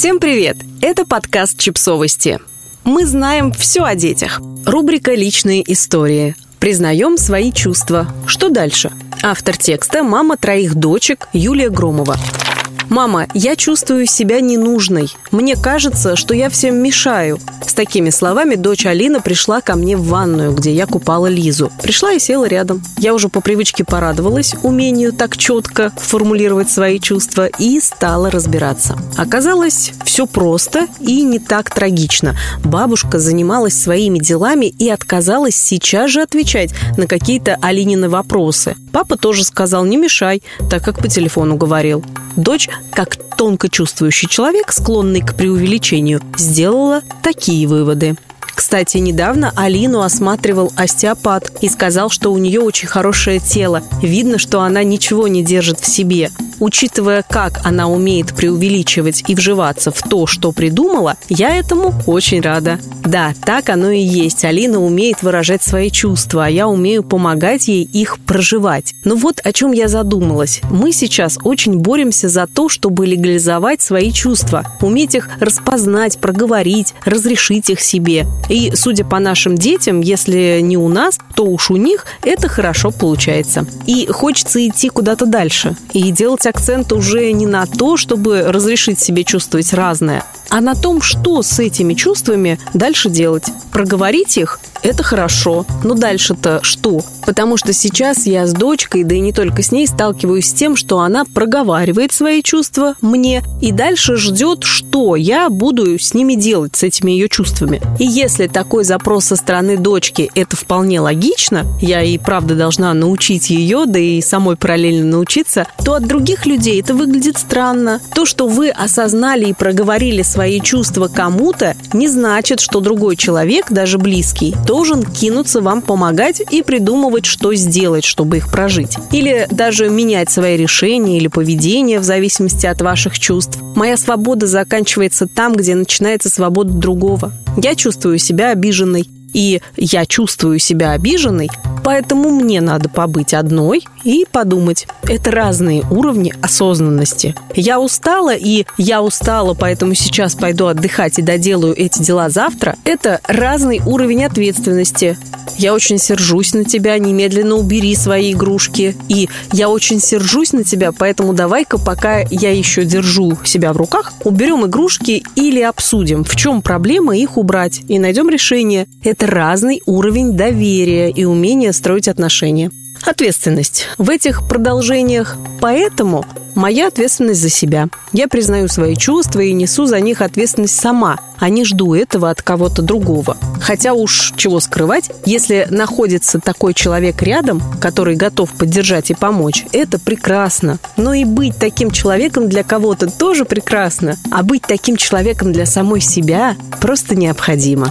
Всем привет! Это подкаст «Чипсовости». Мы знаем все о детях. Рубрика «Личные истории». Признаем свои чувства. Что дальше? Автор текста – мама троих дочек Юлия Громова. «Мама, я чувствую себя ненужной. Мне кажется, что я всем мешаю». С такими словами дочь Алина пришла ко мне в ванную, где я купала Лизу. Пришла и села рядом. Я уже по привычке порадовалась умению так четко формулировать свои чувства и стала разбираться. Оказалось, все просто и не так трагично. Бабушка занималась своими делами и отказалась сейчас же отвечать на какие-то Алинины вопросы. Папа тоже сказал «не мешай», так как по телефону говорил. Дочь, как тонко чувствующий человек, склонный к преувеличению, сделала такие выводы. Кстати, недавно Алину осматривал остеопат и сказал, что у нее очень хорошее тело. Видно, что она ничего не держит в себе. Учитывая, как она умеет преувеличивать и вживаться в то, что придумала, я этому очень рада. Да, так оно и есть. Алина умеет выражать свои чувства, а я умею помогать ей их проживать. Но вот о чем я задумалась. Мы сейчас очень боремся за то, чтобы легализовать свои чувства, уметь их распознать, проговорить, разрешить их себе. И, судя по нашим детям, если не у нас, то уж у них это хорошо получается. И хочется идти куда-то дальше и делать акцент уже не на то, чтобы разрешить себе чувствовать разное, а на том, что с этими чувствами дальше делать. Проговорить их – это хорошо, но дальше-то что? Потому что сейчас я с дочкой, да и не только с ней, сталкиваюсь с тем, что она проговаривает свои чувства мне и дальше ждет, что я буду с ними делать, с этими ее чувствами. И если такой запрос со стороны дочки – это вполне логично, я и правда должна научить ее, да и самой параллельно научиться, то от других людей это выглядит странно. То, что вы осознали и проговорили свои чувства кому-то, не значит, что другой человек, даже близкий, должен кинуться вам помогать и придумывать, что сделать, чтобы их прожить. Или даже менять свои решения или поведение в зависимости от ваших чувств. Моя свобода заканчивается там, где начинается свобода другого. Я чувствую себя обиженной, и я чувствую себя обиженной, Поэтому мне надо побыть одной и подумать. Это разные уровни осознанности. Я устала, и я устала, поэтому сейчас пойду отдыхать и доделаю эти дела завтра. Это разный уровень ответственности. Я очень сержусь на тебя, немедленно убери свои игрушки. И я очень сержусь на тебя, поэтому давай-ка, пока я еще держу себя в руках, уберем игрушки или обсудим, в чем проблема их убрать, и найдем решение. Это разный уровень доверия и умения строить отношения. Ответственность. В этих продолжениях «поэтому» моя ответственность за себя. Я признаю свои чувства и несу за них ответственность сама, а не жду этого от кого-то другого. Хотя уж чего скрывать, если находится такой человек рядом, который готов поддержать и помочь, это прекрасно. Но и быть таким человеком для кого-то тоже прекрасно, а быть таким человеком для самой себя просто необходимо.